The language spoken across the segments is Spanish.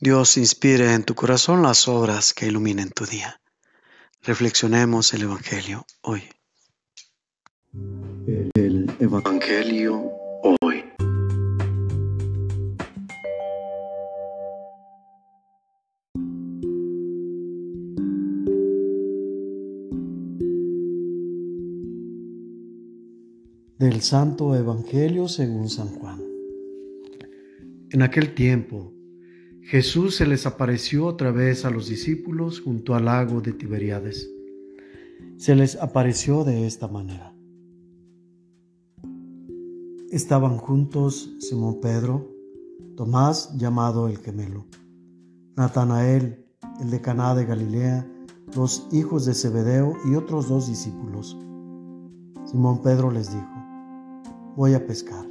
Dios inspire en tu corazón las obras que iluminen tu día. Reflexionemos el Evangelio hoy. El Evangelio hoy. Del Santo Evangelio según San Juan. En aquel tiempo, Jesús se les apareció otra vez a los discípulos junto al lago de Tiberíades. Se les apareció de esta manera. Estaban juntos Simón Pedro, Tomás llamado el gemelo, Natanael, el de Caná de Galilea, los hijos de Zebedeo y otros dos discípulos. Simón Pedro les dijo, voy a pescar.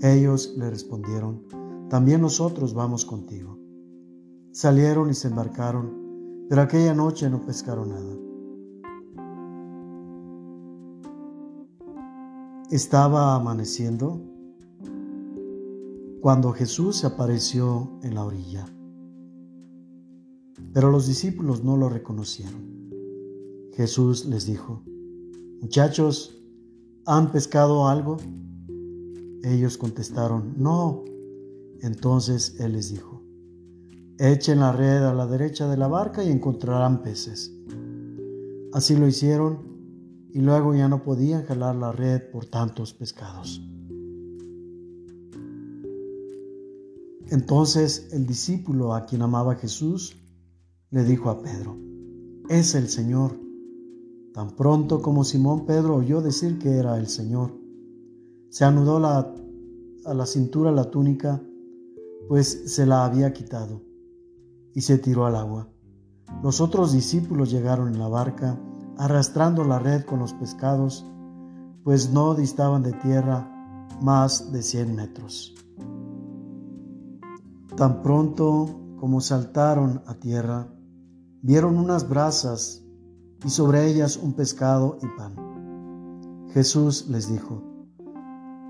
Ellos le respondieron, también nosotros vamos contigo. Salieron y se embarcaron, pero aquella noche no pescaron nada. Estaba amaneciendo cuando Jesús se apareció en la orilla. Pero los discípulos no lo reconocieron. Jesús les dijo, muchachos, ¿han pescado algo? Ellos contestaron, no. Entonces él les dijo, echen la red a la derecha de la barca y encontrarán peces. Así lo hicieron y luego ya no podían jalar la red por tantos pescados. Entonces el discípulo a quien amaba Jesús le dijo a Pedro, es el Señor. Tan pronto como Simón Pedro oyó decir que era el Señor, se anudó a la cintura la túnica pues se la había quitado, y se tiró al agua. Los otros discípulos llegaron en la barca, arrastrando la red con los pescados, pues no distaban de tierra más de cien metros. Tan pronto como saltaron a tierra, vieron unas brasas y sobre ellas un pescado y pan. Jesús les dijo,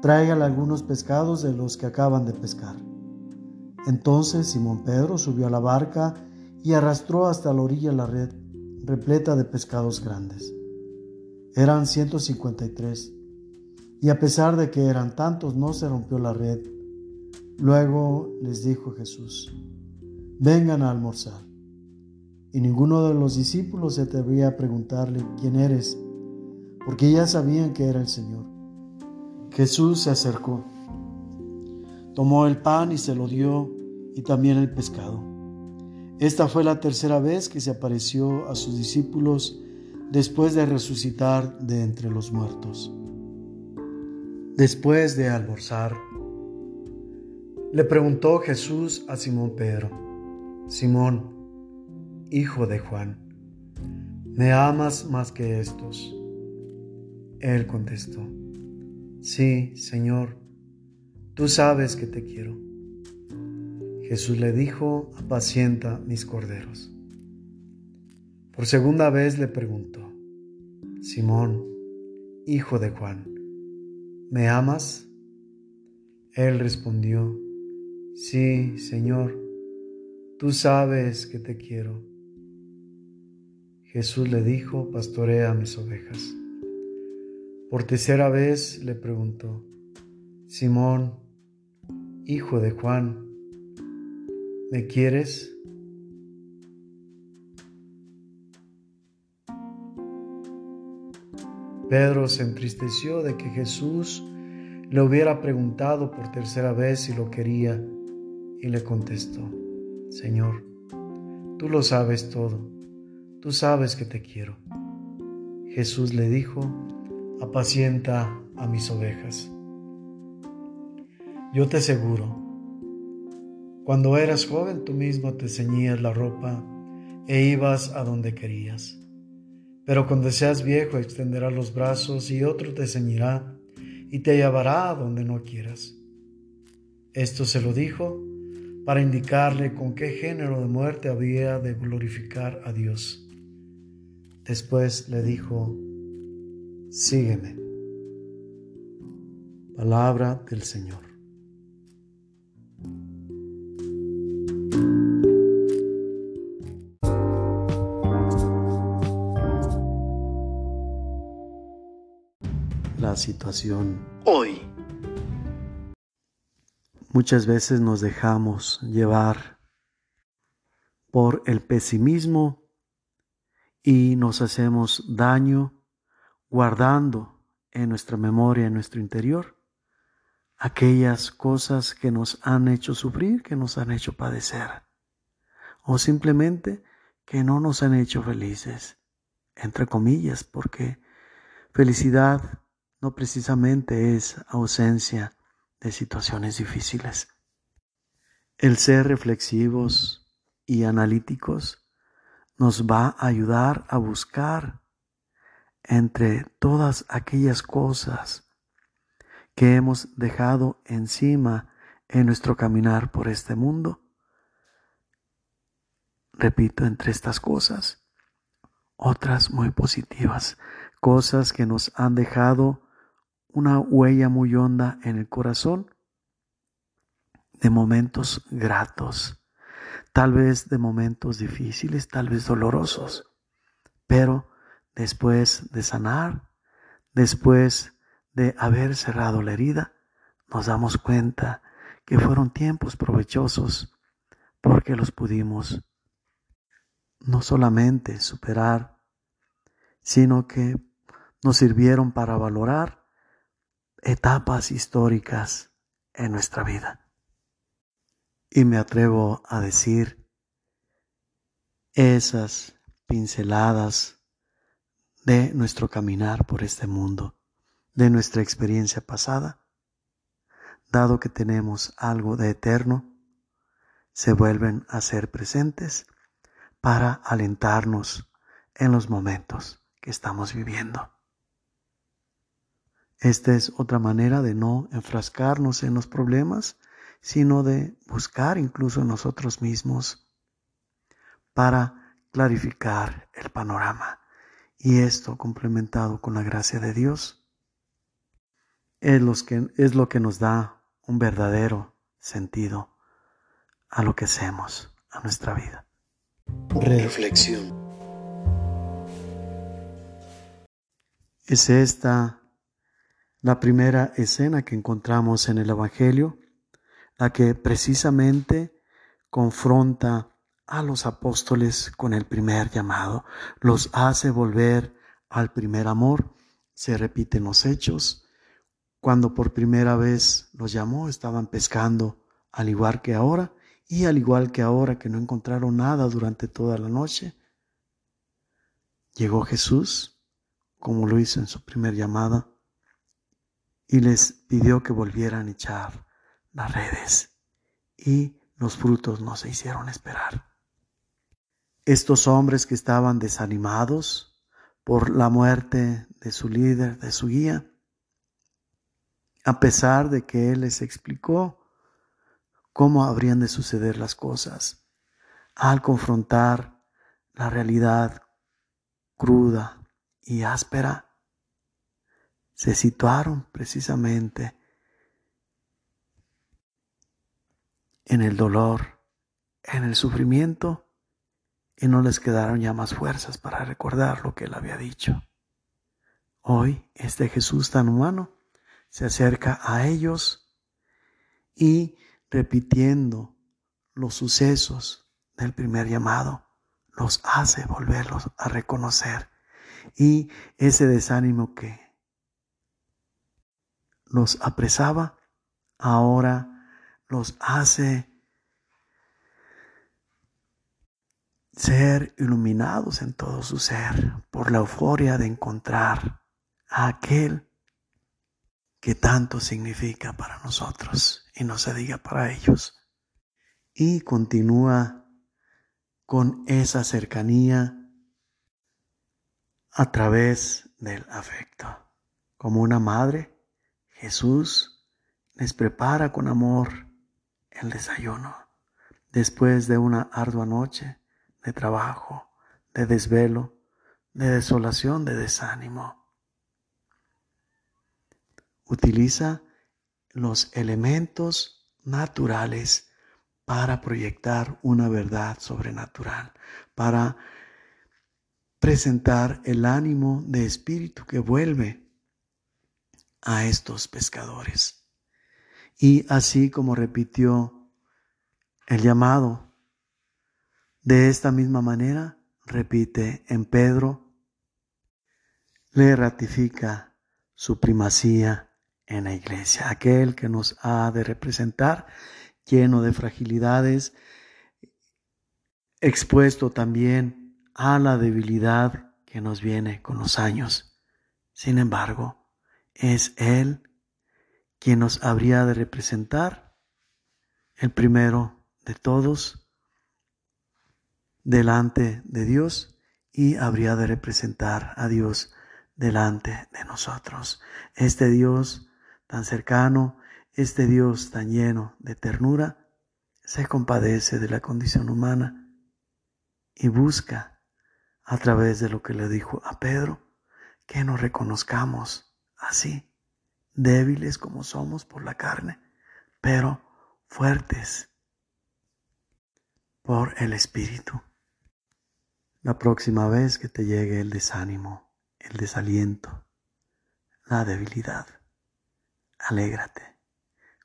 tráigale algunos pescados de los que acaban de pescar. Entonces Simón Pedro subió a la barca y arrastró hasta la orilla la red repleta de pescados grandes. Eran 153, y a pesar de que eran tantos, no se rompió la red. Luego les dijo Jesús, vengan a almorzar. Y ninguno de los discípulos se atrevía a preguntarle, ¿quién eres? Porque ya sabían que era el Señor. Jesús se acercó Tomó el pan y se lo dio y también el pescado. Esta fue la tercera vez que se apareció a sus discípulos después de resucitar de entre los muertos. Después de almorzar, le preguntó Jesús a Simón Pedro, Simón, hijo de Juan, ¿me amas más que estos? Él contestó, Sí, Señor Tú sabes que te quiero. Jesús le dijo, apacienta mis corderos. Por segunda vez le preguntó, Simón, hijo de Juan, ¿me amas? Él respondió, sí, Señor, tú sabes que te quiero. Jesús le dijo, pastorea mis ovejas. Por tercera vez le preguntó, Simón, hijo de Juan, ¿me quieres? Pedro se entristeció de que Jesús le hubiera preguntado por tercera vez si lo quería y le contestó, Señor, tú lo sabes todo, tú sabes que te quiero. Jesús le dijo, apacienta a mis ovejas. Yo te aseguro, cuando eras joven tú mismo te ceñías la ropa e ibas a donde querías. Pero cuando seas viejo extenderás los brazos y otro te ceñirá y te llevará a donde no quieras. Esto se lo dijo para indicarle con qué género de muerte había de glorificar a Dios. Después le dijo, sígueme. Palabra del Señor. Situación. Hoy. Muchas veces nos dejamos llevar por el pesimismo y nos hacemos daño guardando en nuestra memoria, en nuestro interior, aquellas cosas que nos han hecho sufrir, que nos han hecho padecer, o simplemente que no nos han hecho felices, entre comillas, porque felicidad no precisamente es ausencia de situaciones difíciles. El ser reflexivos y analíticos nos va a ayudar a buscar entre todas aquellas cosas que hemos dejado encima en nuestro caminar por este mundo. Repito, entre estas cosas, otras muy positivas, cosas que nos han dejado una huella muy honda en el corazón de momentos gratos, tal vez de momentos difíciles, tal vez dolorosos, pero después de sanar, después de haber cerrado la herida, nos damos cuenta que fueron tiempos provechosos porque los pudimos no solamente superar, sino que nos sirvieron para valorar etapas históricas en nuestra vida. Y me atrevo a decir, esas pinceladas de nuestro caminar por este mundo, de nuestra experiencia pasada, dado que tenemos algo de eterno, se vuelven a ser presentes para alentarnos en los momentos que estamos viviendo. Esta es otra manera de no enfrascarnos en los problemas, sino de buscar incluso nosotros mismos para clarificar el panorama. Y esto complementado con la gracia de Dios es, lo que, es lo que nos da un verdadero sentido a lo que hacemos, a nuestra vida. Reflexión. Es esta la primera escena que encontramos en el Evangelio, la que precisamente confronta a los apóstoles con el primer llamado, los hace volver al primer amor. Se repiten los hechos. Cuando por primera vez los llamó, estaban pescando, al igual que ahora, y al igual que ahora que no encontraron nada durante toda la noche. Llegó Jesús, como lo hizo en su primer llamada, y les pidió que volvieran a echar las redes y los frutos no se hicieron esperar. Estos hombres que estaban desanimados por la muerte de su líder, de su guía, a pesar de que él les explicó cómo habrían de suceder las cosas, al confrontar la realidad cruda y áspera, se situaron precisamente en el dolor, en el sufrimiento, y no les quedaron ya más fuerzas para recordar lo que él había dicho. Hoy este Jesús tan humano se acerca a ellos y repitiendo los sucesos del primer llamado, los hace volverlos a reconocer. Y ese desánimo que los apresaba, ahora los hace ser iluminados en todo su ser por la euforia de encontrar a aquel que tanto significa para nosotros y no se diga para ellos. Y continúa con esa cercanía a través del afecto, como una madre Jesús les prepara con amor el desayuno después de una ardua noche de trabajo, de desvelo, de desolación, de desánimo. Utiliza los elementos naturales para proyectar una verdad sobrenatural, para presentar el ánimo de espíritu que vuelve a estos pescadores. Y así como repitió el llamado, de esta misma manera repite en Pedro, le ratifica su primacía en la iglesia, aquel que nos ha de representar, lleno de fragilidades, expuesto también a la debilidad que nos viene con los años. Sin embargo, es Él quien nos habría de representar, el primero de todos, delante de Dios y habría de representar a Dios delante de nosotros. Este Dios tan cercano, este Dios tan lleno de ternura, se compadece de la condición humana y busca, a través de lo que le dijo a Pedro, que nos reconozcamos así, débiles como somos por la carne, pero fuertes por el Espíritu. La próxima vez que te llegue el desánimo, el desaliento, la debilidad, alégrate,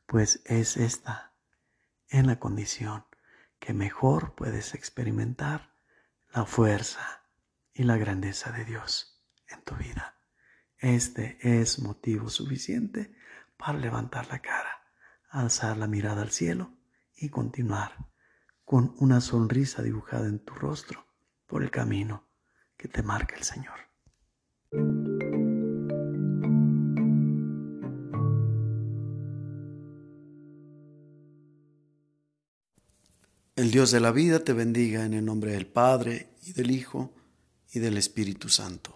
pues es esta en la condición que mejor puedes experimentar la fuerza y la grandeza de Dios en tu vida. Este es motivo suficiente para levantar la cara, alzar la mirada al cielo y continuar con una sonrisa dibujada en tu rostro por el camino que te marca el Señor. El Dios de la vida te bendiga en el nombre del Padre y del Hijo y del Espíritu Santo.